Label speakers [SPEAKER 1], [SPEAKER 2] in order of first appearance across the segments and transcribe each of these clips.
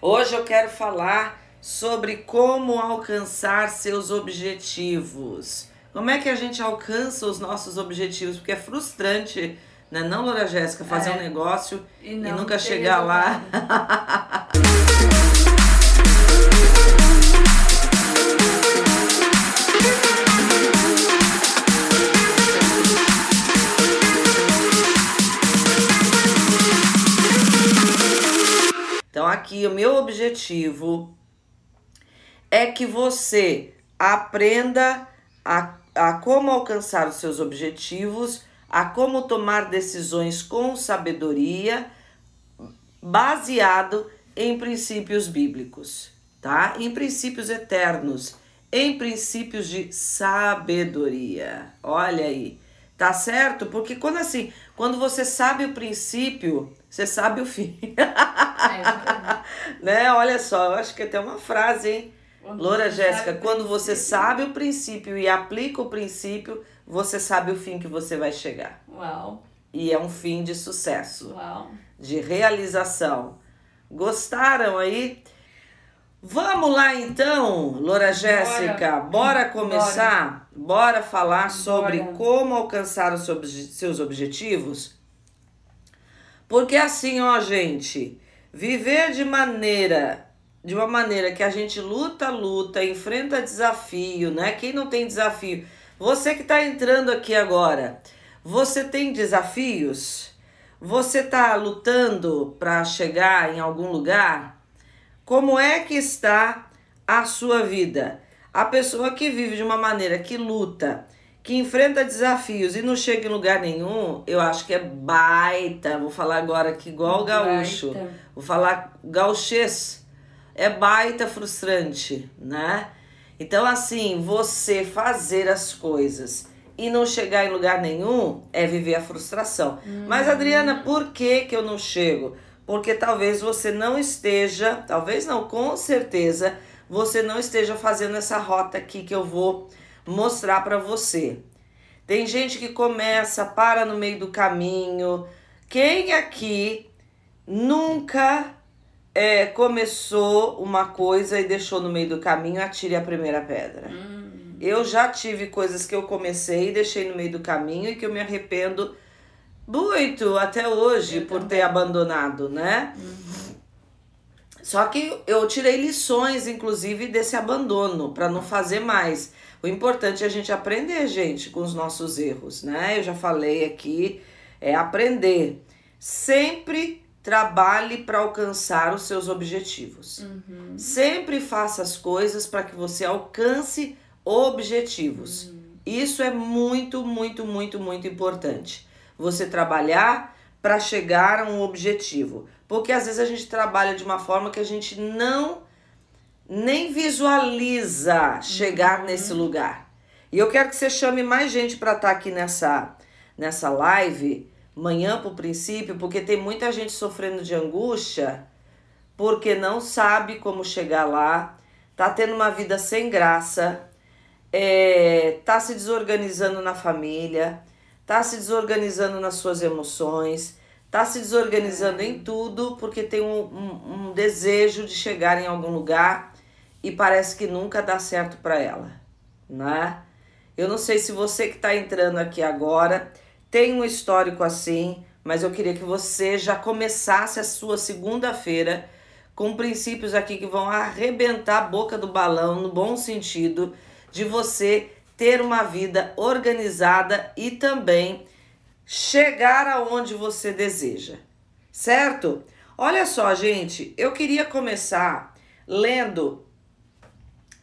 [SPEAKER 1] Hoje eu quero falar sobre como alcançar seus objetivos. Como é que a gente alcança os nossos objetivos? Porque é frustrante, né? Não, Loura Jéssica, fazer
[SPEAKER 2] É.
[SPEAKER 1] um negócio
[SPEAKER 2] E,
[SPEAKER 1] e, nunca chegar lá.
[SPEAKER 2] resultado.
[SPEAKER 1] Então, aqui o meu objetivo é que você aprenda a, a como alcançar os seus objetivos, a como tomar decisões com sabedoria, baseado em princípios bíblicos, tá? Em princípios eternos, em princípios de sabedoria. Olha aí, tá certo? Porque quando assim, quando você sabe o princípio, você sabe o fim.
[SPEAKER 2] É,
[SPEAKER 1] né? Olha só, eu acho que tem uma frase, hein?
[SPEAKER 2] Quando
[SPEAKER 1] Loura Jéssica, quando você
[SPEAKER 2] princípio-
[SPEAKER 1] sabe o princípio e aplica o princípio, você sabe o fim que você vai chegar.
[SPEAKER 2] Uau,
[SPEAKER 1] E é um fim de sucesso,
[SPEAKER 2] uau.
[SPEAKER 1] de realização. Gostaram aí? Vamos lá então, Loura Jéssica, bora começar? Bora, falar sobre
[SPEAKER 2] Bora.
[SPEAKER 1] como alcançar os seus objetivos? Porque assim, ó, gente, viver de maneira de uma maneira que a gente luta, luta, enfrenta desafio, né? Quem não tem desafio? Você que está entrando aqui agora, você tem desafios? Você está lutando para chegar em algum lugar? Como é que está a sua vida? A pessoa que vive de uma maneira que luta, que enfrenta desafios e não chega em lugar nenhum, eu acho que é baita. Vou falar agora aqui igual o gaúcho.
[SPEAKER 2] Baita.
[SPEAKER 1] Vou falar gauchês. É baita frustrante, né? Então, assim, você fazer as coisas e não chegar em lugar nenhum é viver a frustração. Mas, Adriana, por que, que eu não chego? Porque talvez você não esteja, talvez não, com certeza, você não esteja fazendo essa rota aqui que eu vou mostrar para você. Tem gente que começa, para no meio do caminho. Quem aqui nunca é, começou uma coisa e deixou no meio do caminho, atire a primeira pedra.
[SPEAKER 2] Hum,
[SPEAKER 1] Eu já tive coisas que eu comecei e deixei no meio do caminho e que eu me arrependo muito até hoje
[SPEAKER 2] Eu
[SPEAKER 1] por
[SPEAKER 2] também.
[SPEAKER 1] ter abandonado, né? Só que eu tirei lições, inclusive, desse abandono, para não fazer mais. O importante é a gente aprender, gente, com os nossos erros, né? Eu já falei aqui, é aprender. Sempre trabalhe para alcançar os seus objetivos.
[SPEAKER 2] uhum.
[SPEAKER 1] Sempre faça as coisas para que você alcance objetivos. Isso é muito, muito, muito, muito importante. Você trabalhar para chegar a um objetivo. Porque às vezes a gente trabalha de uma forma que a gente não nem visualiza chegar nesse lugar. E eu quero que você chame mais gente para estar aqui nessa nessa live manhã pro princípio, porque tem muita gente sofrendo de angústia porque não sabe como chegar lá, tá tendo uma vida sem graça, é, tá se desorganizando na família, tá se desorganizando nas suas emoções, tá se desorganizando em tudo porque tem um, um, um desejo de chegar em algum lugar e parece que nunca dá certo para ela, né? Eu não sei se você que está entrando aqui agora tem um histórico assim, mas eu queria que você já começasse a sua segunda-feira com princípios aqui que vão arrebentar a boca do balão, no bom sentido, de você ter uma vida organizada e também chegar aonde você deseja, certo? Olha só, gente, eu queria começar lendo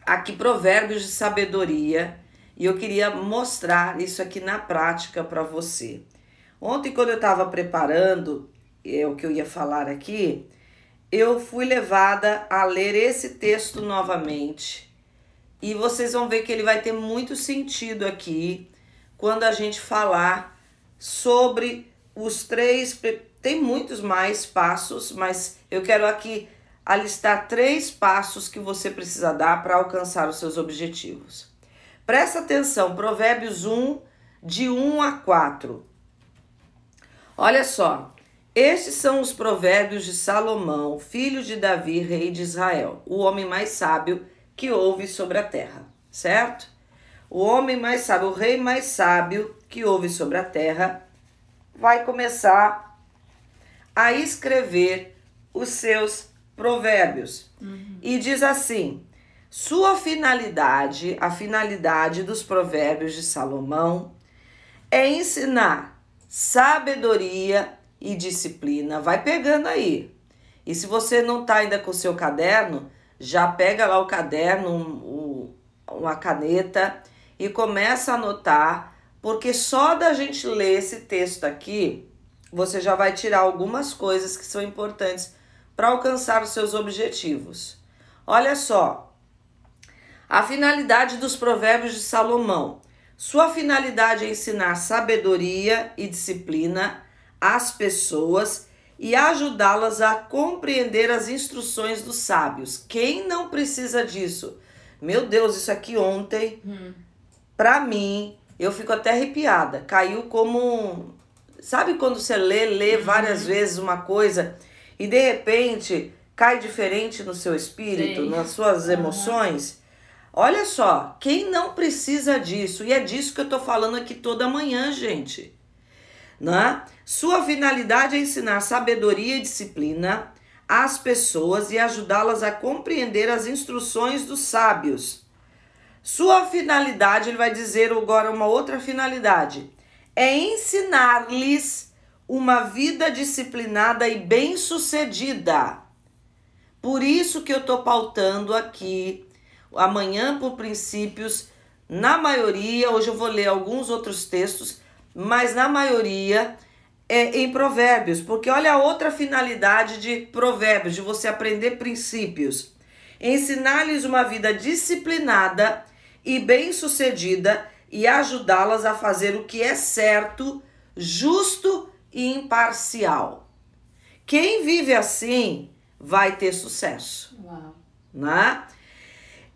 [SPEAKER 1] aqui provérbios de sabedoria e eu queria mostrar isso aqui na prática para você. Ontem, quando eu estava preparando é, o que eu ia falar aqui, eu fui levada a ler esse texto novamente e vocês vão ver que ele vai ter muito sentido aqui quando a gente falar sobre os três. Tem muitos mais passos, mas eu quero aqui alistar três passos que você precisa dar para alcançar os seus objetivos. Presta atenção, Provérbios 1, de 1 a 4. Olha só, Estes são os provérbios de Salomão, filho de Davi, rei de Israel, o homem mais sábio que houve sobre a terra, certo? O homem mais sábio, o rei mais sábio que houve sobre a terra, vai começar a escrever os seus provérbios. Uhum. E diz assim: sua finalidade, a finalidade dos provérbios de Salomão, é ensinar sabedoria e disciplina. Vai pegando aí. E se você não está ainda com o seu caderno, já pega lá o caderno, um, uma caneta e começa a anotar, porque só da gente ler esse texto aqui, você já vai tirar algumas coisas que são importantes para alcançar os seus objetivos. Olha só, a finalidade dos provérbios de Salomão. Sua finalidade é ensinar sabedoria e disciplina às pessoas e ajudá-las a compreender as instruções dos sábios. Quem não precisa disso? Meu Deus, isso aqui ontem, hum. para mim, eu fico até arrepiada. Caiu como. Sabe quando você lê, lê uhum. várias vezes uma coisa e de repente cai diferente no seu espírito, Sim. nas suas emoções? Olha só, quem não precisa disso? E é disso que eu tô falando aqui toda manhã, gente. Né? Sua finalidade é ensinar sabedoria e disciplina às pessoas e ajudá-las a compreender as instruções dos sábios. Sua finalidade, ele vai dizer agora uma outra finalidade, é ensinar-lhes uma vida disciplinada e bem-sucedida. Por isso que eu estou pautando aqui amanhã por princípios, na maioria, hoje eu vou ler alguns outros textos, mas na maioria é em provérbios, porque olha a outra finalidade de provérbios, de você aprender princípios. Ensinar-lhes uma vida disciplinada e bem-sucedida e ajudá-las a fazer o que é certo, justo e imparcial. Quem vive assim vai ter sucesso. Uau. Né?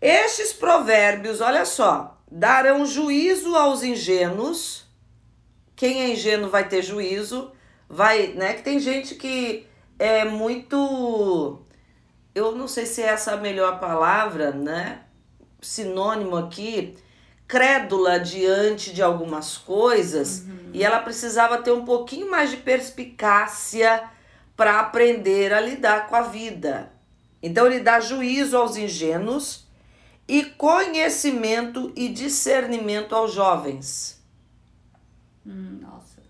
[SPEAKER 1] Estes provérbios, olha só, darão juízo aos ingênuos quem é ingênuo vai ter juízo, vai, né? Que tem gente que é muito. Eu não sei se é essa a melhor palavra, né? Sinônimo aqui, crédula diante de algumas coisas uhum. e ela precisava ter um pouquinho mais de perspicácia para aprender a lidar com a vida. Então ele dá juízo aos ingênuos e conhecimento e discernimento aos jovens.
[SPEAKER 2] Hum, nossa.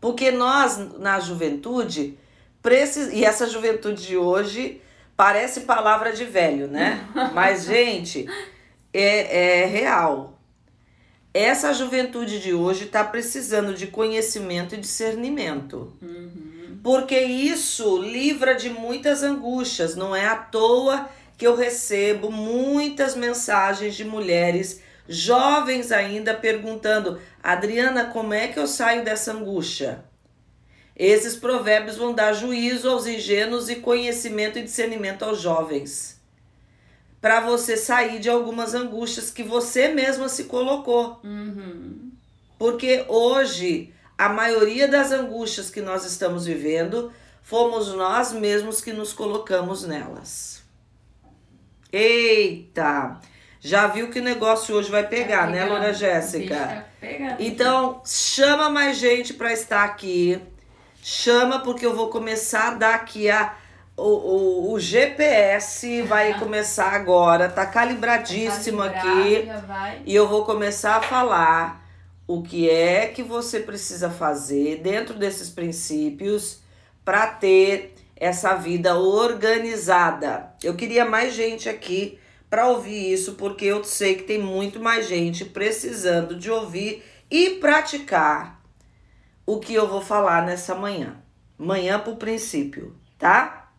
[SPEAKER 1] Porque nós, na juventude, precis... e essa juventude de hoje parece palavra de velho, né? Mas, gente, é, é real. Essa juventude de hoje está precisando de conhecimento e discernimento. Uhum. Porque isso livra de muitas angústias. Não é à toa que eu recebo muitas mensagens de mulheres jovens ainda perguntando: Adriana, como é que eu saio dessa angústia? Esses provérbios vão dar juízo aos ingênuos e conhecimento e discernimento aos jovens. Para você sair de algumas angústias que você mesma se colocou. Uhum. Porque hoje, a maioria das angústias que nós estamos vivendo, fomos nós mesmos que nos colocamos nelas. Eita! Já viu que o negócio hoje vai pegar, vai né, Lona Jéssica? Então, chama mais gente para estar aqui. Chama porque eu vou começar a dar aqui a o, o, o GPS vai começar agora, tá calibradíssimo tá aqui. E eu vou começar a falar o que é que você precisa fazer dentro desses princípios para ter essa vida organizada. Eu queria mais gente aqui para ouvir isso, porque eu sei que tem muito mais gente precisando de ouvir e praticar o que eu vou falar nessa manhã. Manhã por princípio, tá?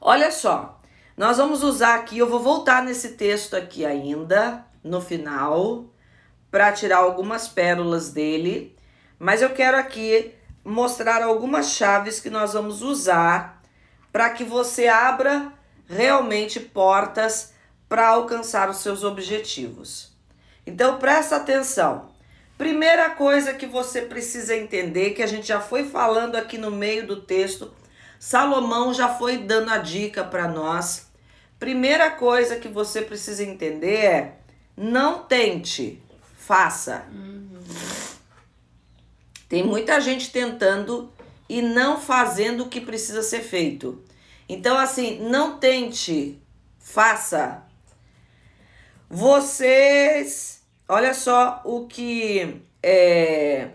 [SPEAKER 1] Olha só, nós vamos usar aqui, eu vou voltar nesse texto aqui ainda no final para tirar algumas pérolas dele, mas eu quero aqui mostrar algumas chaves que nós vamos usar para que você abra realmente portas para alcançar os seus objetivos. Então presta atenção. Primeira coisa que você precisa entender, que a gente já foi falando aqui no meio do texto, Salomão já foi dando a dica para nós. Primeira coisa que você precisa entender é: não tente, faça. Uhum. Tem muita gente tentando e não fazendo o que precisa ser feito. Então, assim, não tente, faça. Vocês, olha só o que é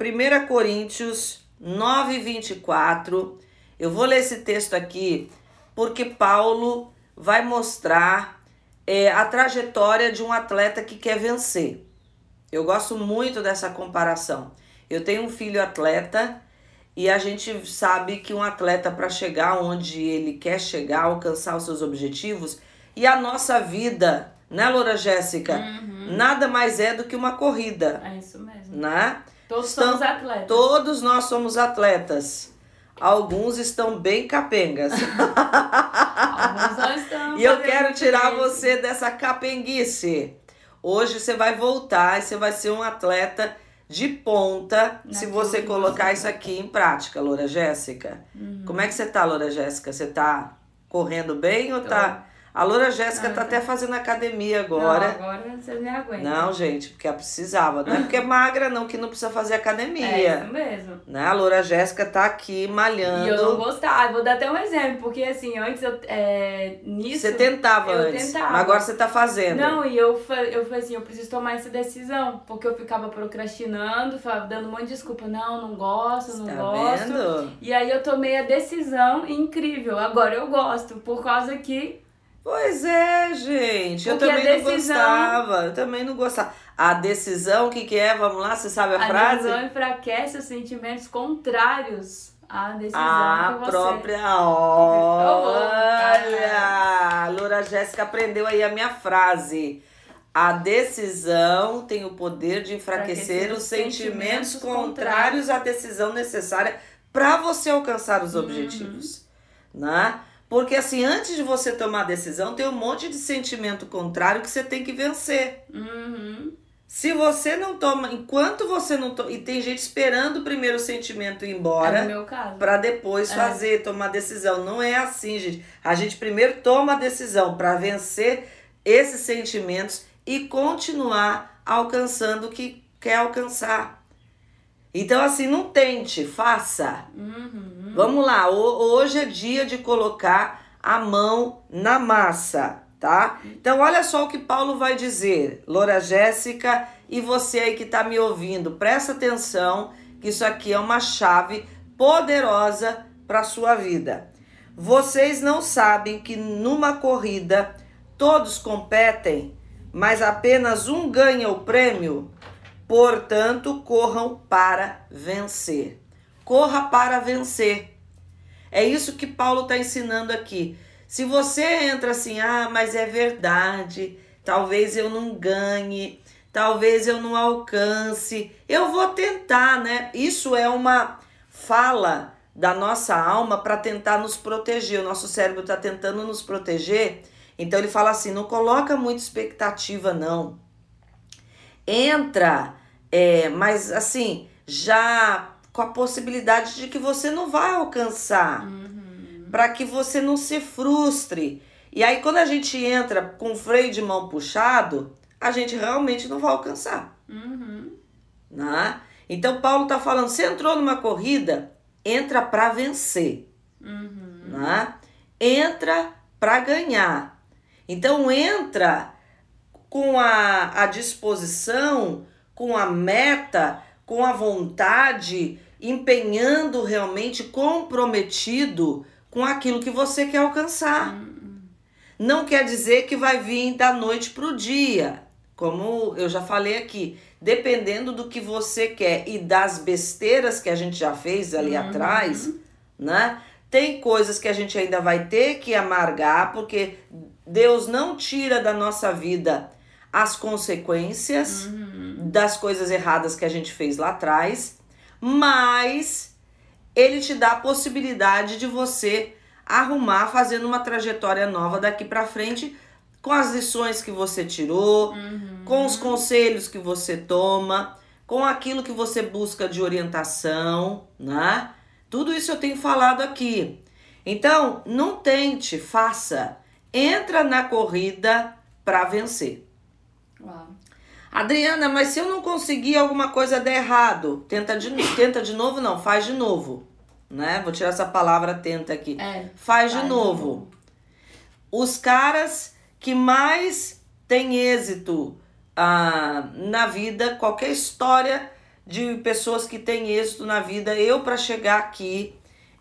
[SPEAKER 1] 1 Coríntios 9, 24. Eu vou ler esse texto aqui porque Paulo vai mostrar é, a trajetória de um atleta que quer vencer. Eu gosto muito dessa comparação. Eu tenho um filho atleta e a gente sabe que um atleta, para chegar onde ele quer chegar, alcançar os seus objetivos, e a nossa vida, né, Loura Jéssica? Uhum. Nada mais é do que uma corrida.
[SPEAKER 2] É isso mesmo.
[SPEAKER 1] Né?
[SPEAKER 2] Todos Estão, somos atletas.
[SPEAKER 1] Todos nós somos atletas. Alguns estão bem capengas.
[SPEAKER 2] Alguns não estão.
[SPEAKER 1] e eu quero tirar você dessa capenguice. Hoje você vai voltar e você vai ser um atleta de ponta se você colocar isso aqui em prática, Loura Jéssica. Uhum. Como é que você tá, Loura Jéssica? Você tá correndo bem ou Tô. tá a Loura Jéssica tá até fazendo academia agora.
[SPEAKER 2] Não, agora vocês me aguentam.
[SPEAKER 1] Não, gente, porque ela precisava. Não é porque é magra, não, que não precisa fazer academia.
[SPEAKER 2] É isso mesmo.
[SPEAKER 1] Né? A Loura Jéssica tá aqui malhando.
[SPEAKER 2] E eu não gostava. Vou dar até um exemplo, porque assim, antes eu. É, nisso.
[SPEAKER 1] Você tentava
[SPEAKER 2] eu
[SPEAKER 1] antes.
[SPEAKER 2] Tentava.
[SPEAKER 1] Mas agora você tá fazendo.
[SPEAKER 2] Não, e eu, eu falei assim, eu preciso tomar essa decisão. Porque eu ficava procrastinando, dando um monte de desculpa. Não, não gosto, não tá gosto. Vendo? E aí eu tomei a decisão incrível. Agora eu gosto, por causa que
[SPEAKER 1] Pois é, gente.
[SPEAKER 2] Porque
[SPEAKER 1] eu também
[SPEAKER 2] decisão...
[SPEAKER 1] não gostava. Eu também não gostava. A decisão, o que, que é? Vamos lá, você sabe a,
[SPEAKER 2] a
[SPEAKER 1] frase?
[SPEAKER 2] A decisão enfraquece os sentimentos contrários à decisão
[SPEAKER 1] a
[SPEAKER 2] você...
[SPEAKER 1] própria... Olha! Loura Jéssica aprendeu aí a minha frase. A decisão tem o poder de enfraquecer os sentimentos, sentimentos contrários à decisão necessária para você alcançar os uhum. objetivos. Uhum. Né? Porque assim, antes de você tomar a decisão, tem um monte de sentimento contrário que você tem que vencer.
[SPEAKER 2] Uhum.
[SPEAKER 1] Se você não toma, enquanto você não toma, e tem gente esperando o primeiro sentimento ir embora,
[SPEAKER 2] é
[SPEAKER 1] para depois é. fazer, tomar decisão. Não é assim, gente. A gente primeiro toma a decisão para vencer esses sentimentos e continuar alcançando o que quer alcançar. Então, assim, não tente, faça.
[SPEAKER 2] Uhum.
[SPEAKER 1] Vamos lá, hoje é dia de colocar a mão na massa, tá? Então, olha só o que Paulo vai dizer, Loura Jéssica e você aí que está me ouvindo, presta atenção que isso aqui é uma chave poderosa para sua vida. Vocês não sabem que numa corrida todos competem, mas apenas um ganha o prêmio? Portanto, corram para vencer. Corra para vencer. É isso que Paulo está ensinando aqui. Se você entra assim, ah, mas é verdade, talvez eu não ganhe, talvez eu não alcance, eu vou tentar, né? Isso é uma fala da nossa alma para tentar nos proteger. O nosso cérebro está tentando nos proteger. Então ele fala assim: não coloca muita expectativa, não entra, é, mas assim, já com a possibilidade de que você não vai alcançar,
[SPEAKER 2] uhum.
[SPEAKER 1] para que você não se frustre. E aí, quando a gente entra com o freio de mão puxado, a gente realmente não vai alcançar.
[SPEAKER 2] Uhum.
[SPEAKER 1] Né? Então, Paulo está falando: você entrou numa corrida, entra para vencer.
[SPEAKER 2] Uhum.
[SPEAKER 1] Né? Entra para ganhar. Então, entra com a, a disposição, com a meta, com a vontade, empenhando realmente, comprometido com aquilo que você quer alcançar.
[SPEAKER 2] Uhum.
[SPEAKER 1] Não quer dizer que vai vir da noite para o dia, como eu já falei aqui. Dependendo do que você quer e das besteiras que a gente já fez ali
[SPEAKER 2] uhum.
[SPEAKER 1] atrás, né? Tem coisas que a gente ainda vai ter que amargar, porque Deus não tira da nossa vida as consequências
[SPEAKER 2] uhum.
[SPEAKER 1] das coisas erradas que a gente fez lá atrás, mas ele te dá a possibilidade de você arrumar fazendo uma trajetória nova daqui para frente com as lições que você tirou,
[SPEAKER 2] uhum.
[SPEAKER 1] com os conselhos que você toma, com aquilo que você busca de orientação, né? Tudo isso eu tenho falado aqui. Então, não tente, faça. Entra na corrida para vencer. Adriana, mas se eu não conseguir alguma coisa der errado, tenta de, tenta de novo, não, faz de novo. Né? Vou tirar essa palavra tenta aqui. É, faz, faz de novo. Os caras que mais têm êxito ah, na vida, qualquer história de pessoas que têm êxito na vida, eu para chegar aqui,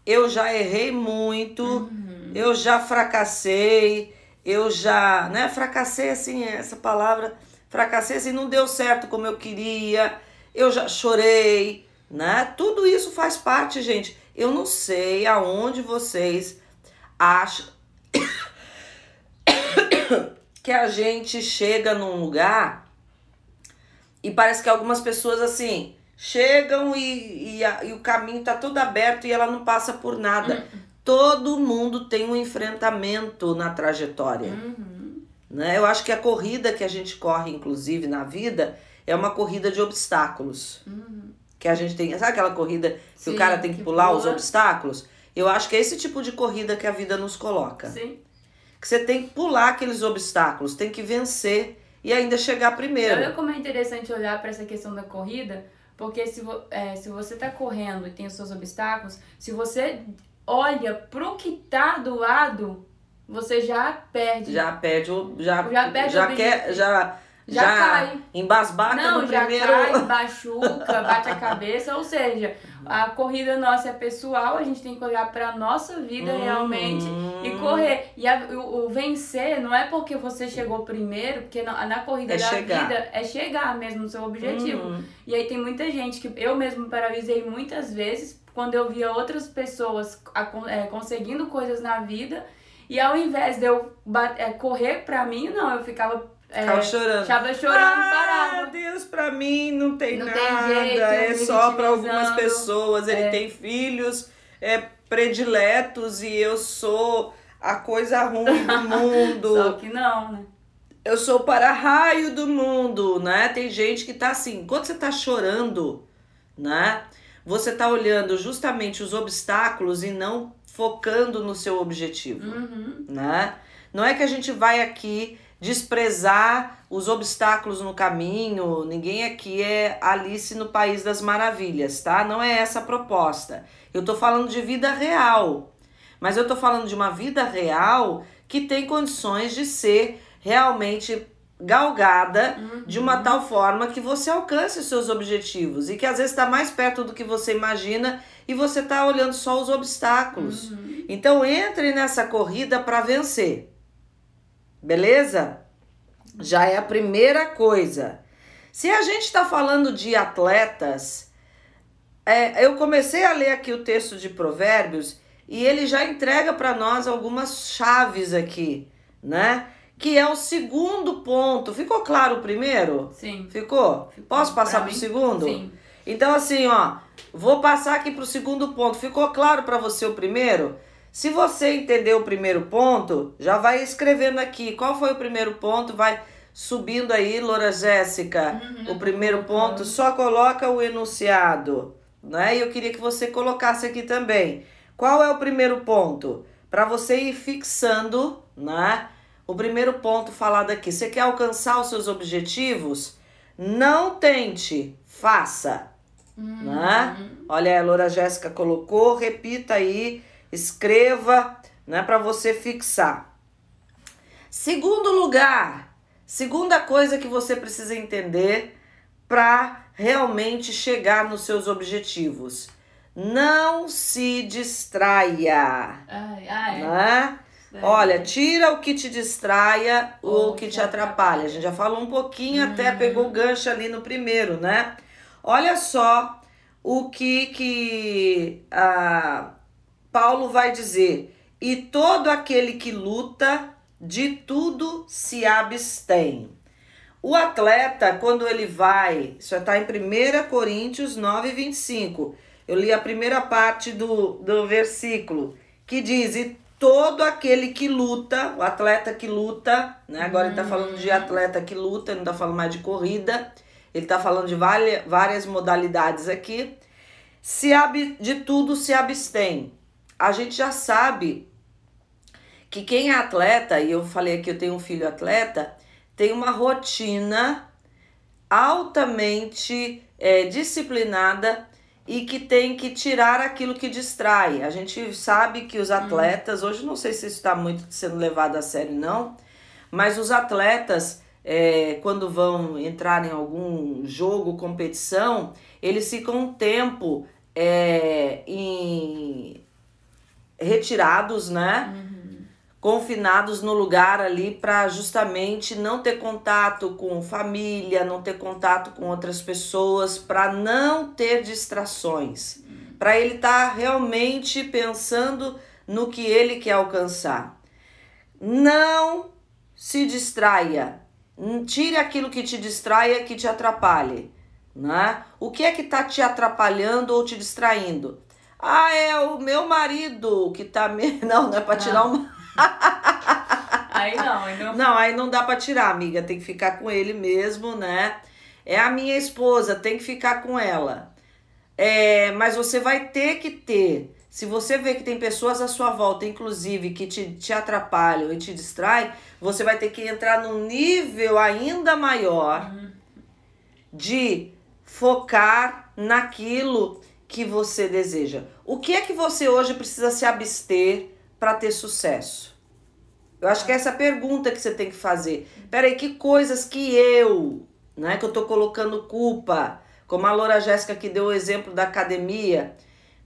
[SPEAKER 1] eu já errei muito, uhum. eu já fracassei, eu já, né, fracassei assim, essa palavra, fracassei assim, não deu certo como eu queria, eu já chorei, né? Tudo isso faz parte, gente. Eu não sei aonde vocês acham que a gente chega num lugar e parece que algumas pessoas assim chegam e, e, a, e o caminho tá todo aberto e ela não passa por nada. Uhum. Todo mundo tem um enfrentamento na trajetória. Uhum. Né? Eu acho que a corrida que a gente corre, inclusive, na vida, é uma corrida de obstáculos. Uhum. Que a gente tem. Sabe aquela corrida que Sim, o cara tem que, que pular pula. os obstáculos? Eu acho que é esse tipo de corrida que a vida nos coloca. Sim. Que você tem que pular aqueles obstáculos, tem que vencer e ainda chegar primeiro.
[SPEAKER 2] Olha como é interessante olhar para essa questão da corrida, porque se, é, se você está correndo e tem os seus obstáculos, se você olha pro que tá do lado, você já perde.
[SPEAKER 1] Já perde o. Já, já, perde já o quer. Já já, já cai. Embasbaca
[SPEAKER 2] Não,
[SPEAKER 1] no
[SPEAKER 2] já
[SPEAKER 1] primeiro...
[SPEAKER 2] cai, machuca, bate a cabeça. Ou seja, a corrida nossa é pessoal, a gente tem que olhar pra nossa vida hum. realmente e correr. E a, o, o, vencer não é porque você chegou primeiro, porque na, na corrida é da chegar. vida é chegar mesmo no seu objetivo. Hum. E aí tem muita gente que eu mesmo paralisei muitas vezes quando eu via outras pessoas a, é, conseguindo coisas na vida. E ao invés de eu é, correr pra mim, não, eu ficava
[SPEAKER 1] Ficava é, chorando.
[SPEAKER 2] Ficava chorando, ah, parava.
[SPEAKER 1] Deus, pra mim não tem não nada. Tem jeito, é só para algumas pessoas. Ele é. tem filhos é, prediletos e eu sou a coisa ruim do mundo.
[SPEAKER 2] só que não, né?
[SPEAKER 1] Eu sou para-raio do mundo, né? Tem gente que tá assim, quando você tá chorando, né? Você tá olhando justamente os obstáculos e não focando no seu objetivo, uhum. né? Não é que a gente vai aqui desprezar os obstáculos no caminho. Ninguém aqui é Alice no País das Maravilhas, tá? Não é essa a proposta. Eu tô falando de vida real. Mas eu tô falando de uma vida real que tem condições de ser realmente galgada uhum. de uma tal forma que você alcance os seus objetivos e que às vezes está mais perto do que você imagina e você está olhando só os obstáculos. Uhum. Então entre nessa corrida para vencer. Beleza? Já é a primeira coisa. Se a gente está falando de atletas, é, eu comecei a ler aqui o texto de Provérbios e ele já entrega para nós algumas chaves aqui, né? Que é o segundo ponto. Ficou claro o primeiro?
[SPEAKER 2] Sim.
[SPEAKER 1] Ficou? Ficou Posso passar para o segundo?
[SPEAKER 2] Sim.
[SPEAKER 1] Então, assim, ó, vou passar aqui para o segundo ponto. Ficou claro para você o primeiro? Se você entendeu o primeiro ponto, já vai escrevendo aqui. Qual foi o primeiro ponto? Vai subindo aí, Loura Jéssica. Uhum, o primeiro ponto, só coloca o enunciado. Né? E eu queria que você colocasse aqui também. Qual é o primeiro ponto? Para você ir fixando, né? O primeiro ponto falado aqui. Você quer alcançar os seus objetivos? Não tente, faça. Uhum. Né? Olha, a Loura Jéssica colocou, repita aí escreva, né, para você fixar. Segundo lugar, segunda coisa que você precisa entender para realmente chegar nos seus objetivos. Não se distraia.
[SPEAKER 2] Ai, ai.
[SPEAKER 1] Né? Olha, tira o que te distraia ou o que te atrapalha. A gente já falou um pouquinho, até uhum. pegou o gancho ali no primeiro, né? Olha só o que que ah, Paulo vai dizer: e todo aquele que luta, de tudo se abstém. O atleta, quando ele vai, isso está em 1 Coríntios 9, 25. Eu li a primeira parte do, do versículo, que diz: E todo aquele que luta, o atleta que luta, né? Agora ele está falando de atleta que luta, não está falando mais de corrida. Ele está falando de várias, modalidades aqui. Se de tudo se abstém. A gente já sabe que quem é atleta, e eu falei aqui eu tenho um filho atleta, tem uma rotina altamente é, disciplinada e que tem que tirar aquilo que distrai. A gente sabe que os atletas, hoje não sei se isso está muito sendo levado a sério, não, mas os atletas, é, quando vão entrar em algum jogo, competição, eles ficam um tempo é, em retirados, né? Uhum confinados no lugar ali para justamente não ter contato com família, não ter contato com outras pessoas, para não ter distrações, para ele estar tá realmente pensando no que ele quer alcançar. Não se distraia. Tire aquilo que te distraia, que te atrapalhe. Né? O que é que está te atrapalhando ou te distraindo? Ah, é o meu marido que tá me. Não, não é para tirar uma
[SPEAKER 2] aí não, aí não.
[SPEAKER 1] Não, aí não dá para tirar, amiga. Tem que ficar com ele mesmo, né? É a minha esposa, tem que ficar com ela. É, mas você vai ter que ter. Se você vê que tem pessoas à sua volta, inclusive, que te, te atrapalham e te distraem, você vai ter que entrar num nível ainda maior uhum. de focar naquilo que você deseja. O que é que você hoje precisa se abster para ter sucesso? Eu acho que é essa pergunta que você tem que fazer. Peraí, que coisas que eu, né, que eu tô colocando culpa, como a Loura Jéssica que deu o exemplo da academia,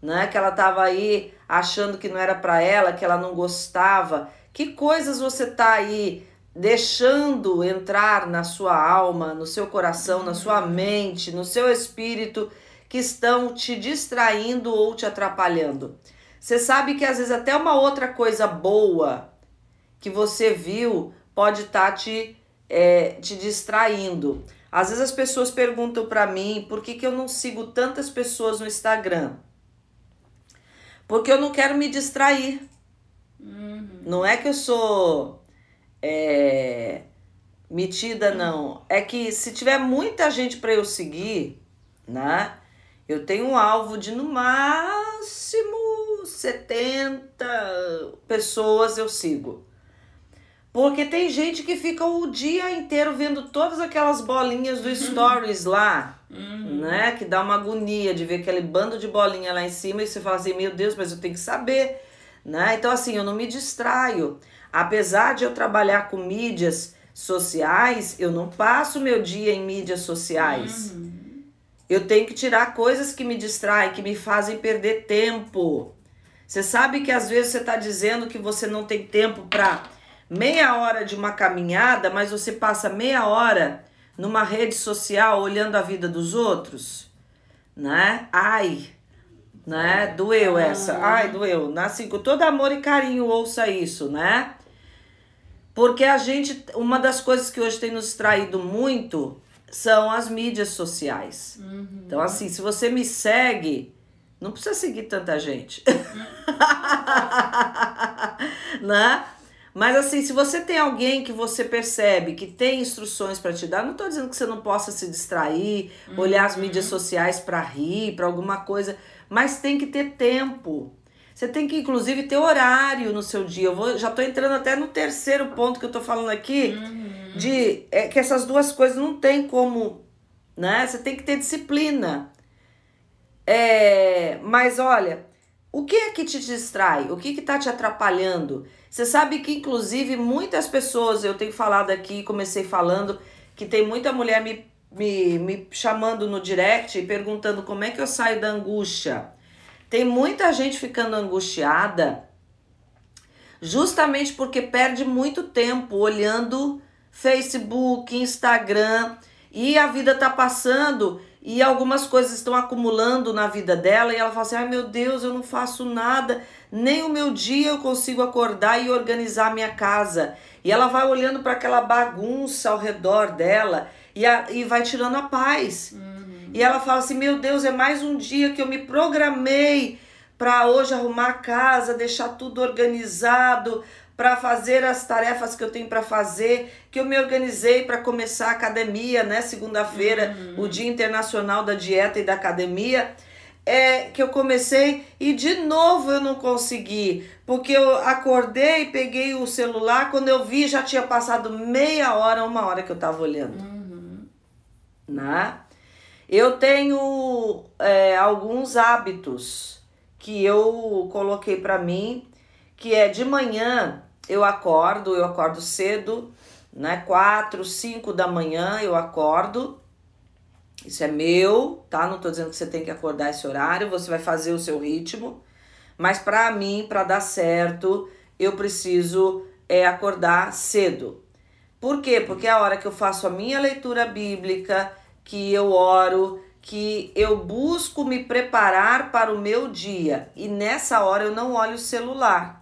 [SPEAKER 1] né, que ela tava aí achando que não era para ela, que ela não gostava. Que coisas você tá aí deixando entrar na sua alma, no seu coração, na sua mente, no seu espírito, que estão te distraindo ou te atrapalhando? Você sabe que às vezes até uma outra coisa boa que você viu pode estar tá te, é, te distraindo. Às vezes as pessoas perguntam para mim por que, que eu não sigo tantas pessoas no Instagram. Porque eu não quero me distrair. Uhum. Não é que eu sou é, metida, não. É que se tiver muita gente para eu seguir, né? Eu tenho um alvo de no máximo 70 pessoas eu sigo. Porque tem gente que fica o dia inteiro vendo todas aquelas bolinhas do stories lá, uhum. né? Que dá uma agonia de ver aquele bando de bolinha lá em cima e você fala assim, meu Deus, mas eu tenho que saber, né? Então assim, eu não me distraio. Apesar de eu trabalhar com mídias sociais, eu não passo meu dia em mídias sociais. Uhum. Eu tenho que tirar coisas que me distraem, que me fazem perder tempo. Você sabe que às vezes você está dizendo que você não tem tempo para meia hora de uma caminhada, mas você passa meia hora numa rede social olhando a vida dos outros, né? Ai, né? Doeu essa. Ai, doeu. Assim, com todo amor e carinho, ouça isso, né? Porque a gente, uma das coisas que hoje tem nos traído muito são as mídias sociais. Uhum. Então, assim, se você me segue, não precisa seguir tanta gente. né? Mas assim, se você tem alguém que você percebe que tem instruções para te dar, não estou dizendo que você não possa se distrair, uhum. olhar as mídias sociais para rir, para alguma coisa, mas tem que ter tempo. Você tem que, inclusive, ter horário no seu dia. Eu vou, já estou entrando até no terceiro ponto que eu estou falando aqui, uhum. de é, que essas duas coisas não tem como, né? Você tem que ter disciplina. É, mas olha, o que é que te distrai? O que está te atrapalhando? Você sabe que, inclusive, muitas pessoas, eu tenho falado aqui, comecei falando, que tem muita mulher me, me, me chamando no direct e perguntando como é que eu saio da angústia. Tem muita gente ficando angustiada justamente porque perde muito tempo olhando Facebook, Instagram e a vida tá passando e algumas coisas estão acumulando na vida dela e ela fala assim: ai meu Deus, eu não faço nada, nem o meu dia eu consigo acordar e organizar a minha casa. E ela vai olhando para aquela bagunça ao redor dela e, a, e vai tirando a paz. Uhum. E ela fala assim: meu Deus, é mais um dia que eu me programei para hoje arrumar a casa, deixar tudo organizado, para fazer as tarefas que eu tenho para fazer, que eu me organizei para começar a academia, né? Segunda-feira, uhum. o Dia Internacional da Dieta e da Academia. É, que eu comecei e de novo eu não consegui, porque eu acordei, peguei o celular, quando eu vi já tinha passado meia hora, uma hora que eu tava olhando. Uhum. Né? Eu tenho é, alguns hábitos que eu coloquei para mim, que é de manhã eu acordo, eu acordo cedo, né? Quatro, cinco da manhã eu acordo. Isso é meu, tá? Não tô dizendo que você tem que acordar esse horário, você vai fazer o seu ritmo. Mas para mim, para dar certo, eu preciso é acordar cedo. Por quê? Porque é a hora que eu faço a minha leitura bíblica, que eu oro, que eu busco me preparar para o meu dia. E nessa hora eu não olho o celular.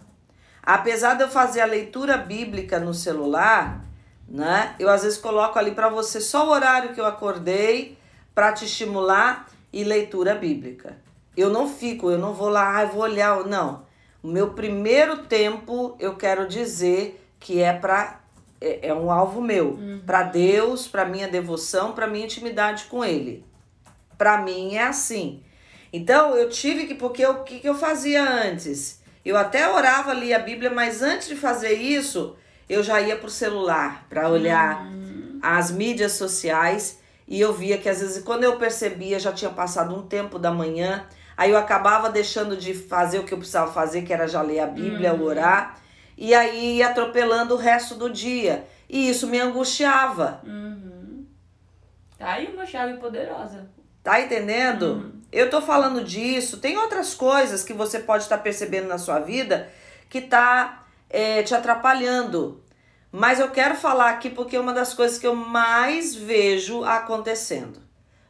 [SPEAKER 1] Apesar de eu fazer a leitura bíblica no celular, né? Eu às vezes coloco ali para você só o horário que eu acordei para te estimular e leitura bíblica. Eu não fico, eu não vou lá, ah, vou olhar, não. O meu primeiro tempo, eu quero dizer que é para é, é, um alvo meu, uhum. para Deus, para minha devoção, para minha intimidade com ele. Para mim é assim. Então, eu tive que porque o que, que eu fazia antes? Eu até orava ali a Bíblia, mas antes de fazer isso, eu já ia pro celular para olhar uhum. as mídias sociais e eu via que às vezes quando eu percebia já tinha passado um tempo da manhã, aí eu acabava deixando de fazer o que eu precisava fazer, que era já ler a Bíblia, uhum. orar, e aí ia atropelando o resto do dia. E isso me angustiava.
[SPEAKER 2] Uhum. Tá aí uma chave poderosa.
[SPEAKER 1] Tá entendendo? Uhum. Eu tô falando disso. Tem outras coisas que você pode estar tá percebendo na sua vida que tá é, te atrapalhando. Mas eu quero falar aqui porque é uma das coisas que eu mais vejo acontecendo.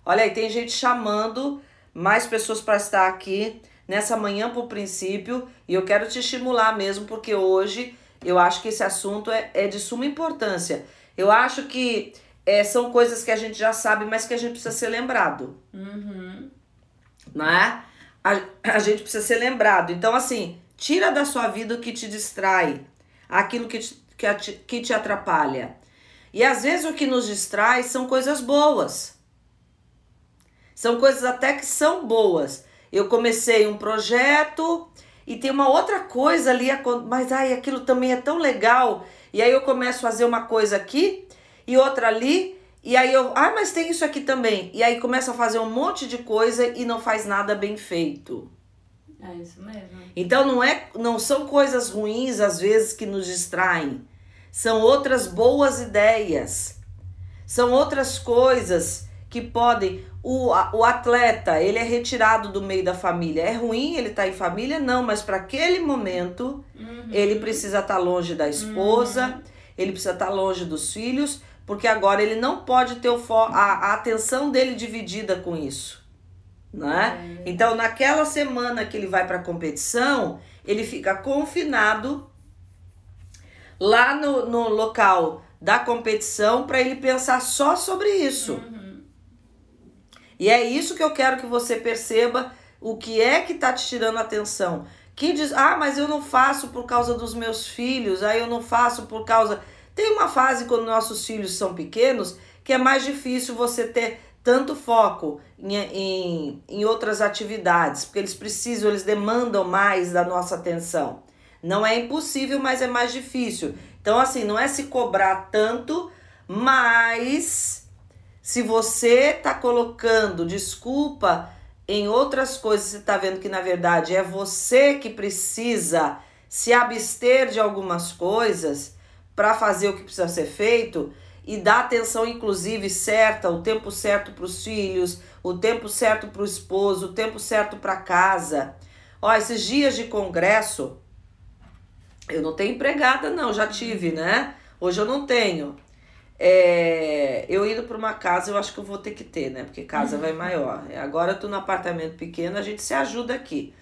[SPEAKER 1] Olha aí, tem gente chamando mais pessoas para estar aqui nessa manhã por princípio e eu quero te estimular mesmo porque hoje eu acho que esse assunto é, é de suma importância. Eu acho que é, são coisas que a gente já sabe, mas que a gente precisa ser lembrado. Uhum. Né? A, a gente precisa ser lembrado. Então, assim, tira da sua vida o que te distrai, aquilo que te, que, que te atrapalha. E às vezes o que nos distrai são coisas boas. São coisas até que são boas. Eu comecei um projeto e tem uma outra coisa ali, mas ai, aquilo também é tão legal. E aí eu começo a fazer uma coisa aqui e outra ali. E aí eu, ah, mas tem isso aqui também. E aí começa a fazer um monte de coisa e não faz nada bem feito.
[SPEAKER 2] É isso mesmo.
[SPEAKER 1] Então não é, não são coisas ruins às vezes que nos distraem. São outras boas ideias. São outras coisas que podem o, o atleta, ele é retirado do meio da família. É ruim ele estar tá em família? Não, mas para aquele momento, uhum. ele precisa estar tá longe da esposa, uhum. ele precisa estar tá longe dos filhos, porque agora ele não pode ter o a, a atenção dele dividida com isso. Né? É. Então, naquela semana que ele vai para a competição, ele fica confinado lá no, no local da competição para ele pensar só sobre isso. Uhum. E é isso que eu quero que você perceba o que é que tá te tirando atenção. Quem diz, ah, mas eu não faço por causa dos meus filhos, aí ah, eu não faço por causa tem uma fase quando nossos filhos são pequenos que é mais difícil você ter tanto foco em, em, em outras atividades, porque eles precisam, eles demandam mais da nossa atenção. Não é impossível, mas é mais difícil. Então, assim, não é se cobrar tanto, mas se você tá colocando desculpa em outras coisas, você tá vendo que na verdade é você que precisa se abster de algumas coisas para fazer o que precisa ser feito e dar atenção, inclusive, certa, o tempo certo para os filhos, o tempo certo para o esposo, o tempo certo para casa. Ó, esses dias de congresso, eu não tenho empregada, não, já tive, né? Hoje eu não tenho. É, eu indo para uma casa, eu acho que eu vou ter que ter, né? Porque casa vai maior. Agora eu tô no apartamento pequeno, a gente se ajuda aqui.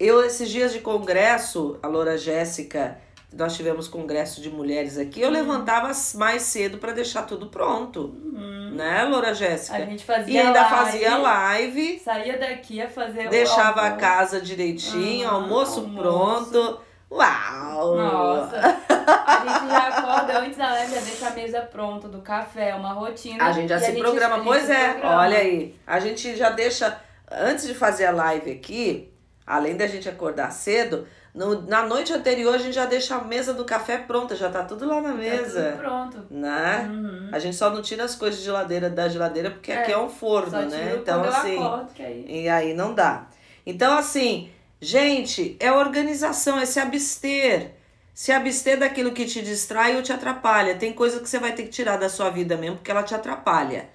[SPEAKER 1] Eu, esses dias de congresso, a Loura Jéssica nós tivemos congresso de mulheres aqui, eu uhum. levantava mais cedo para deixar tudo pronto, uhum. né, Loura Jéssica?
[SPEAKER 2] A gente fazia
[SPEAKER 1] E ainda
[SPEAKER 2] live,
[SPEAKER 1] fazia live.
[SPEAKER 2] Saía daqui a fazer
[SPEAKER 1] Deixava a casa direitinho, uhum, almoço, almoço pronto. Uau!
[SPEAKER 2] Nossa! A gente já acorda antes da live, já deixa a mesa pronta do café, uma rotina.
[SPEAKER 1] A gente já se programa, pois é, programa. olha aí. A gente já deixa, antes de fazer a live aqui, além da gente acordar cedo, no, na noite anterior a gente já deixa a mesa do café pronta, já tá tudo lá na mesa.
[SPEAKER 2] Tá tudo pronto.
[SPEAKER 1] Né? Uhum. A gente só não tira as coisas de geladeira da geladeira porque é, aqui é um forno, né?
[SPEAKER 2] Então assim. Acordo, aí...
[SPEAKER 1] E aí não dá. Então assim, Gente, é organização, é se abster. Se abster daquilo que te distrai ou te atrapalha. Tem coisa que você vai ter que tirar da sua vida mesmo porque ela te atrapalha.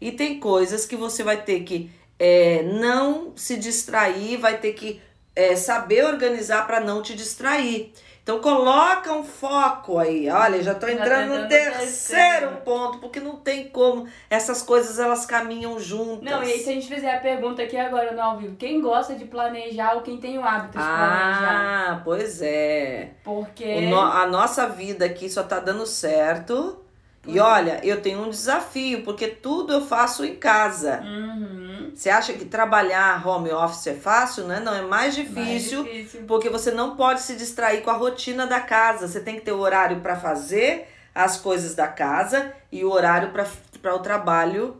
[SPEAKER 1] E tem coisas que você vai ter que é, não se distrair, vai ter que é, saber organizar para não te distrair. Então coloca um foco aí. Olha, já estou entrando no terceiro ponto, porque não tem como. Essas coisas elas caminham juntas.
[SPEAKER 2] Não, e aí se a gente fizer a pergunta aqui agora no ao vivo, quem gosta de planejar ou quem tem o hábito de
[SPEAKER 1] ah,
[SPEAKER 2] planejar?
[SPEAKER 1] Ah, pois é.
[SPEAKER 2] Porque
[SPEAKER 1] no, a nossa vida aqui só tá dando certo e olha, eu tenho um desafio, porque tudo eu faço em casa.
[SPEAKER 2] Uhum.
[SPEAKER 1] Você acha que trabalhar home office é fácil, né? Não, é mais difícil,
[SPEAKER 2] mais difícil.
[SPEAKER 1] porque você não pode se distrair com a rotina da casa. Você tem que ter o horário para fazer as coisas da casa e o horário para o trabalho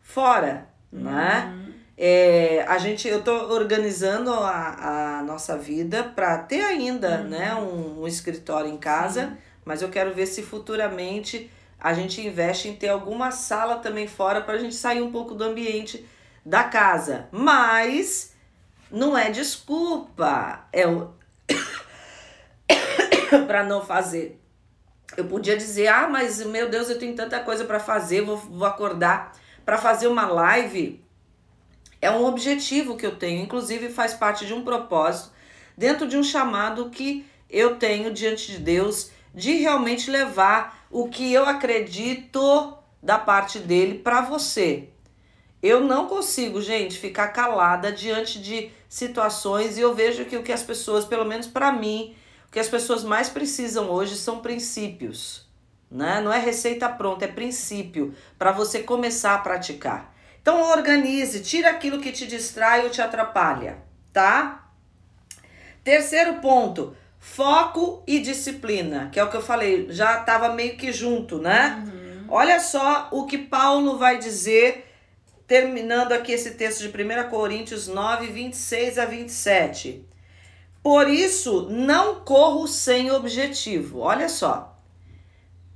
[SPEAKER 1] fora, né? uhum. É, a gente, eu tô organizando a, a nossa vida para ter ainda, uhum. né, um, um, escritório em casa, Sim. mas eu quero ver se futuramente a gente investe em ter alguma sala também fora para a gente sair um pouco do ambiente da casa. Mas não é desculpa, é o para não fazer. Eu podia dizer: "Ah, mas meu Deus, eu tenho tanta coisa para fazer, vou, vou acordar para fazer uma live". É um objetivo que eu tenho, inclusive faz parte de um propósito dentro de um chamado que eu tenho diante de Deus de realmente levar o que eu acredito da parte dele para você. Eu não consigo, gente, ficar calada diante de situações e eu vejo que o que as pessoas, pelo menos para mim, o que as pessoas mais precisam hoje são princípios, né? Não é receita pronta, é princípio para você começar a praticar. Então organize, tira aquilo que te distrai ou te atrapalha, tá? Terceiro ponto, Foco e disciplina, que é o que eu falei, já estava meio que junto, né? Uhum. Olha só o que Paulo vai dizer, terminando aqui esse texto de 1 Coríntios 9, 26 a 27. Por isso, não corro sem objetivo. Olha só.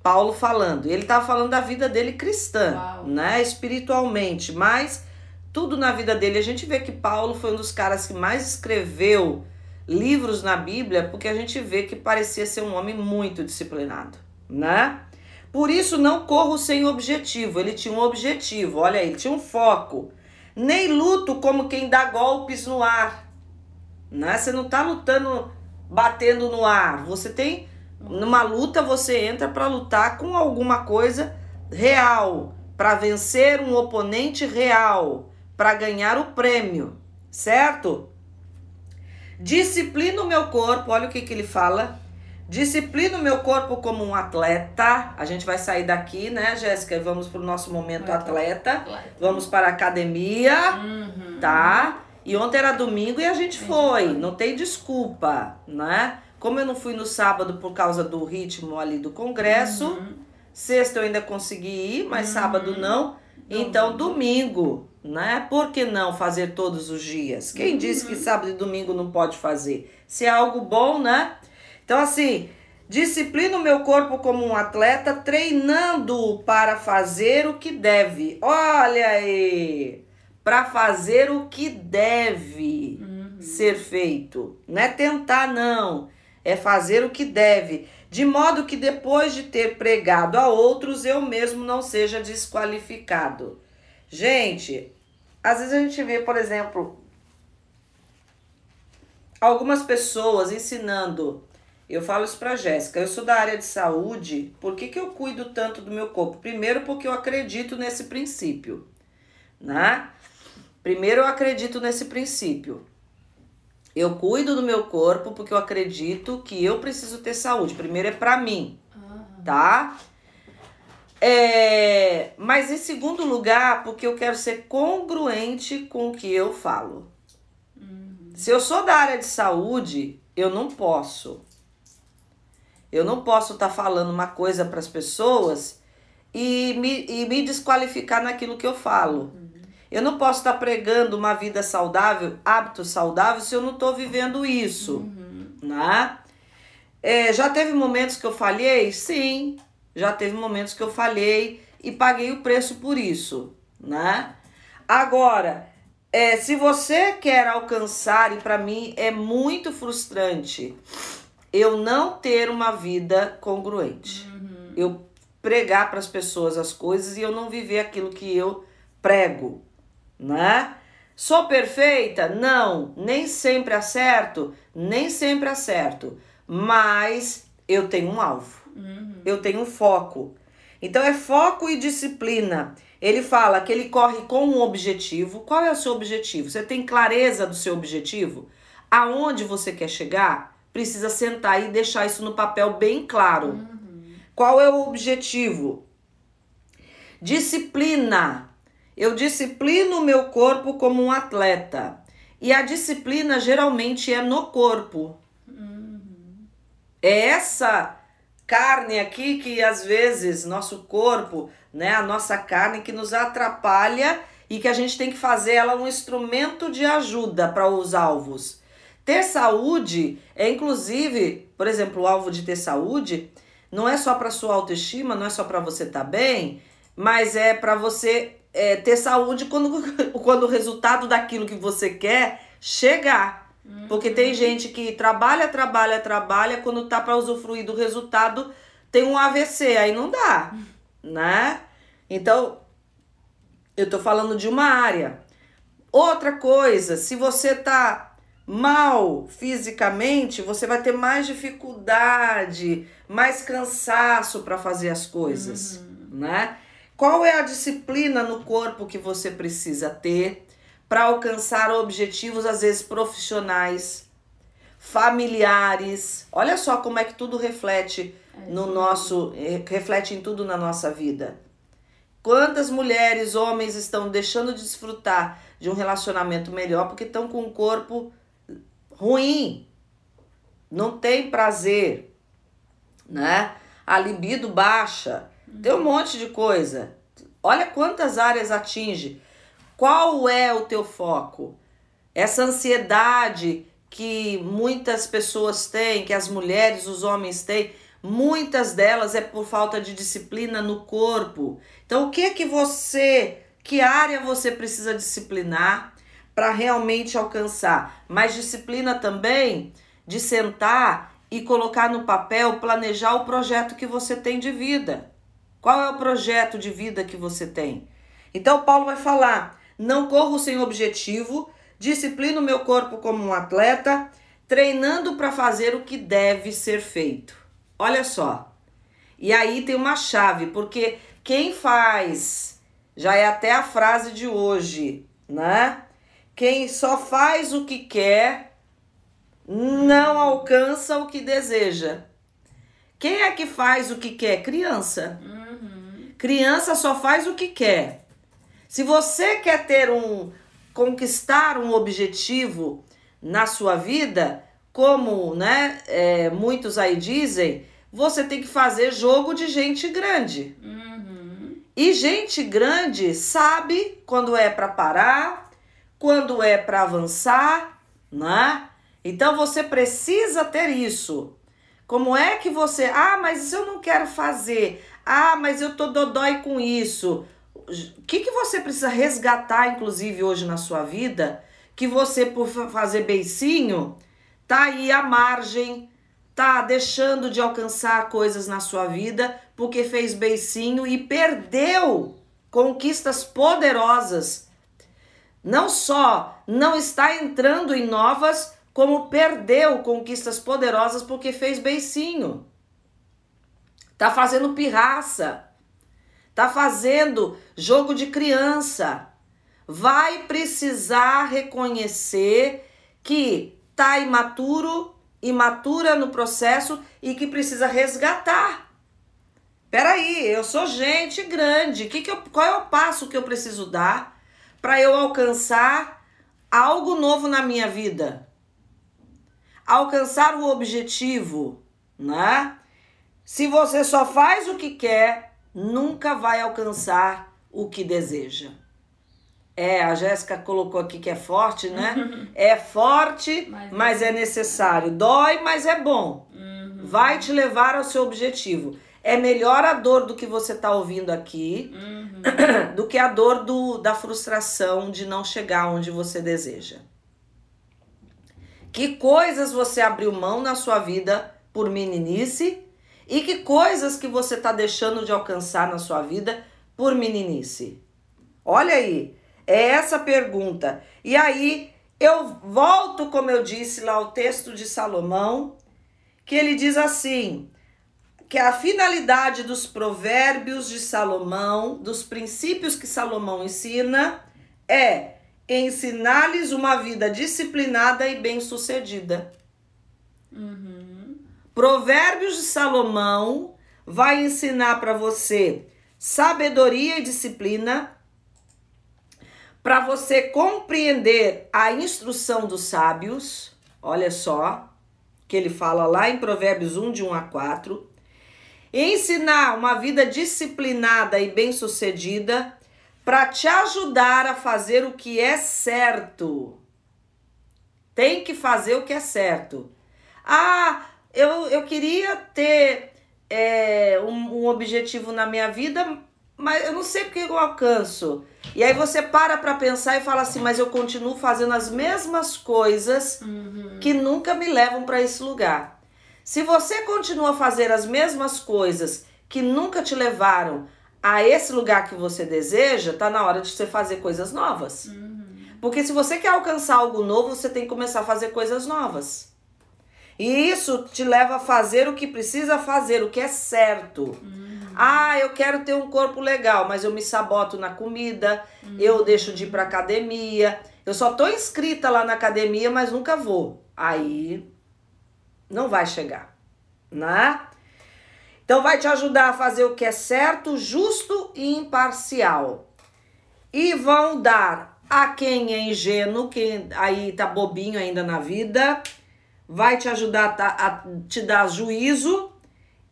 [SPEAKER 1] Paulo falando, ele estava falando da vida dele cristã, Uau. né, espiritualmente, mas tudo na vida dele, a gente vê que Paulo foi um dos caras que mais escreveu livros na Bíblia porque a gente vê que parecia ser um homem muito disciplinado, né? Por isso não corro sem objetivo. Ele tinha um objetivo, olha aí, ele tinha um foco. Nem luto como quem dá golpes no ar. Né? Você não tá lutando batendo no ar. Você tem numa luta você entra para lutar com alguma coisa real, para vencer um oponente real, para ganhar o prêmio, certo? Disciplino o meu corpo, olha o que, que ele fala. Disciplino o meu corpo como um atleta. A gente vai sair daqui, né, Jéssica? Vamos para o nosso momento atleta. atleta. Vamos para a academia,
[SPEAKER 2] uhum.
[SPEAKER 1] tá? E ontem era domingo e a gente foi. Não tem desculpa, né? Como eu não fui no sábado por causa do ritmo ali do congresso, uhum. sexta eu ainda consegui ir, mas uhum. sábado não. Então, domingo, né? Por que não fazer todos os dias? Quem uhum. disse que sábado e domingo não pode fazer? Se é algo bom, né? Então, assim, disciplino meu corpo como um atleta, treinando para fazer o que deve. Olha aí! Para fazer o que deve uhum. ser feito. Não é tentar, não. É fazer o que deve. De modo que depois de ter pregado a outros, eu mesmo não seja desqualificado. Gente, às vezes a gente vê, por exemplo, algumas pessoas ensinando. Eu falo isso pra Jéssica. Eu sou da área de saúde. Por que, que eu cuido tanto do meu corpo? Primeiro, porque eu acredito nesse princípio, né? Primeiro, eu acredito nesse princípio. Eu cuido do meu corpo porque eu acredito que eu preciso ter saúde. Primeiro é para mim, tá? É, mas em segundo lugar, porque eu quero ser congruente com o que eu falo. Uhum. Se eu sou da área de saúde, eu não posso. Eu não posso estar tá falando uma coisa para as pessoas e me, e me desqualificar naquilo que eu falo. Uhum. Eu não posso estar tá pregando uma vida saudável, hábito saudável, se eu não estou vivendo isso. Uhum. Né? É, já teve momentos que eu falhei? Sim, já teve momentos que eu falhei e paguei o preço por isso, né? Agora, é, se você quer alcançar, e para mim é muito frustrante eu não ter uma vida congruente. Uhum. Eu pregar para as pessoas as coisas e eu não viver aquilo que eu prego, né? Sou perfeita? Não, nem sempre acerto, nem sempre acerto, mas eu tenho um alvo. Uhum. Eu tenho um foco. Então é foco e disciplina. Ele fala que ele corre com um objetivo. Qual é o seu objetivo? Você tem clareza do seu objetivo? Aonde você quer chegar? Precisa sentar e deixar isso no papel bem claro. Uhum. Qual é o objetivo? Disciplina. Eu disciplino o meu corpo como um atleta. E a disciplina geralmente é no corpo. Uhum. É essa carne aqui que às vezes nosso corpo, né, a nossa carne que nos atrapalha e que a gente tem que fazer ela um instrumento de ajuda para os alvos. Ter saúde é inclusive, por exemplo, o alvo de ter saúde não é só para sua autoestima, não é só para você estar tá bem, mas é para você é, ter saúde quando, quando o resultado daquilo que você quer chegar. Porque tem uhum. gente que trabalha, trabalha, trabalha, quando tá para usufruir do resultado, tem um AVC, aí não dá, né? Então, eu tô falando de uma área. Outra coisa, se você tá mal fisicamente, você vai ter mais dificuldade, mais cansaço para fazer as coisas, uhum. né? Qual é a disciplina no corpo que você precisa ter? para alcançar objetivos, às vezes profissionais, familiares. Olha só como é que tudo reflete é, no nosso, eh, reflete em tudo na nossa vida. Quantas mulheres, homens estão deixando de desfrutar de um relacionamento melhor porque estão com um corpo ruim, não tem prazer, né? A libido baixa, tem um monte de coisa. Olha quantas áreas atinge. Qual é o teu foco? Essa ansiedade que muitas pessoas têm, que as mulheres, os homens têm, muitas delas é por falta de disciplina no corpo. Então, o que é que você, que área você precisa disciplinar para realmente alcançar? Mas disciplina também de sentar e colocar no papel, planejar o projeto que você tem de vida. Qual é o projeto de vida que você tem? Então, Paulo vai falar não corro sem objetivo, disciplino meu corpo como um atleta, treinando para fazer o que deve ser feito. Olha só. E aí tem uma chave, porque quem faz, já é até a frase de hoje, né? Quem só faz o que quer, não alcança o que deseja. Quem é que faz o que quer? Criança. Uhum. Criança só faz o que quer. Se você quer ter um conquistar um objetivo na sua vida, como né, é, muitos aí dizem, você tem que fazer jogo de gente grande. Uhum. E gente grande sabe quando é para parar, quando é para avançar, né? Então você precisa ter isso. Como é que você, ah, mas eu não quero fazer. Ah, mas eu tô dodói com isso o que, que você precisa resgatar, inclusive, hoje na sua vida, que você, por fazer beicinho, tá aí à margem, tá deixando de alcançar coisas na sua vida, porque fez beicinho e perdeu conquistas poderosas. Não só não está entrando em novas, como perdeu conquistas poderosas porque fez beicinho. Tá fazendo pirraça Tá fazendo jogo de criança. Vai precisar reconhecer que tá imaturo, imatura no processo e que precisa resgatar. Peraí, eu sou gente grande. Que que eu, qual é o passo que eu preciso dar para eu alcançar algo novo na minha vida? Alcançar o objetivo, né? Se você só faz o que quer, nunca vai alcançar o que deseja. É, a Jéssica colocou aqui que é forte, né? é forte, mas, mas é necessário. Dói, mas é bom. Uhum. Vai te levar ao seu objetivo. É melhor a dor do que você está ouvindo aqui uhum. do que a dor do, da frustração de não chegar onde você deseja. Que coisas você abriu mão na sua vida por meninice e que coisas que você está deixando de alcançar na sua vida por meninice? Olha aí, é essa pergunta. E aí eu volto, como eu disse lá, ao texto de Salomão, que ele diz assim: que a finalidade dos provérbios de Salomão, dos princípios que Salomão ensina, é ensinar-lhes uma vida disciplinada e bem-sucedida. Uhum. Provérbios de Salomão vai ensinar para você sabedoria e disciplina, para você compreender a instrução dos sábios, olha só, que ele fala lá em Provérbios 1, de 1 a 4. Ensinar uma vida disciplinada e bem-sucedida para te ajudar a fazer o que é certo. Tem que fazer o que é certo. Ah, eu, eu queria ter é, um, um objetivo na minha vida, mas eu não sei porque eu alcanço. E aí você para para pensar e fala assim, mas eu continuo fazendo as mesmas coisas uhum. que nunca me levam para esse lugar. Se você continua a fazer as mesmas coisas que nunca te levaram a esse lugar que você deseja, tá na hora de você fazer coisas novas. Uhum. Porque se você quer alcançar algo novo, você tem que começar a fazer coisas novas. E isso te leva a fazer o que precisa fazer, o que é certo. Uhum. Ah, eu quero ter um corpo legal, mas eu me saboto na comida, uhum. eu deixo de ir pra academia. Eu só tô inscrita lá na academia, mas nunca vou. Aí não vai chegar, né? Então vai te ajudar a fazer o que é certo, justo e imparcial. E vão dar a quem é ingênuo, quem aí tá bobinho ainda na vida, vai te ajudar a, a te dar juízo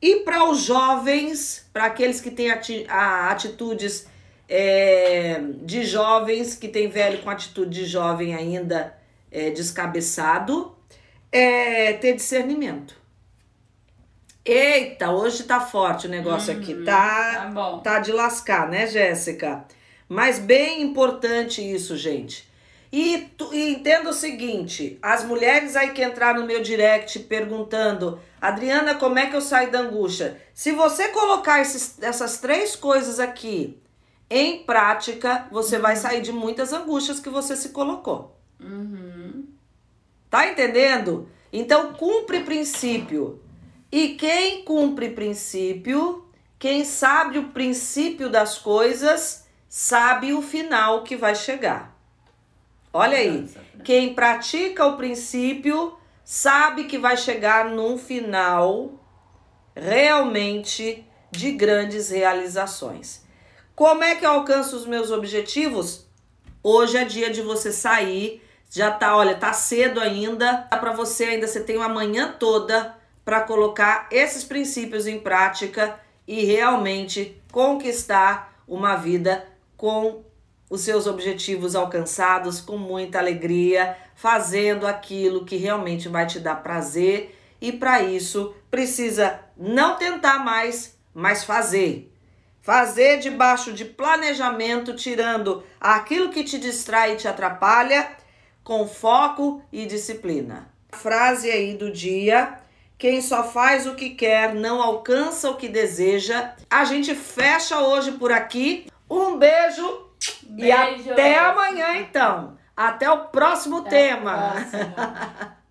[SPEAKER 1] e para os jovens, para aqueles que têm ati atitudes é, de jovens, que tem velho com atitude de jovem ainda é, descabeçado, é ter discernimento. Eita, hoje tá forte o negócio uhum, aqui, tá, tá, tá de lascar, né, Jéssica? Mas bem importante isso, gente. E, tu, e entenda o seguinte: as mulheres aí que entraram no meu direct perguntando, Adriana, como é que eu saio da angústia? Se você colocar esses, essas três coisas aqui em prática, você uhum. vai sair de muitas angústias que você se colocou. Uhum. Tá entendendo? Então, cumpre princípio. E quem cumpre princípio, quem sabe o princípio das coisas, sabe o final que vai chegar. Olha aí, quem pratica o princípio sabe que vai chegar num final realmente de grandes realizações. Como é que eu alcanço os meus objetivos? Hoje é dia de você sair, já tá, olha, tá cedo ainda, dá para você ainda você tem uma manhã toda para colocar esses princípios em prática e realmente conquistar uma vida com os seus objetivos alcançados com muita alegria, fazendo aquilo que realmente vai te dar prazer e para isso precisa não tentar mais, mas fazer. Fazer debaixo de planejamento, tirando aquilo que te distrai e te atrapalha, com foco e disciplina. Frase aí do dia: quem só faz o que quer não alcança o que deseja. A gente fecha hoje por aqui. Um beijo e até amanhã, então. Até o próximo até tema.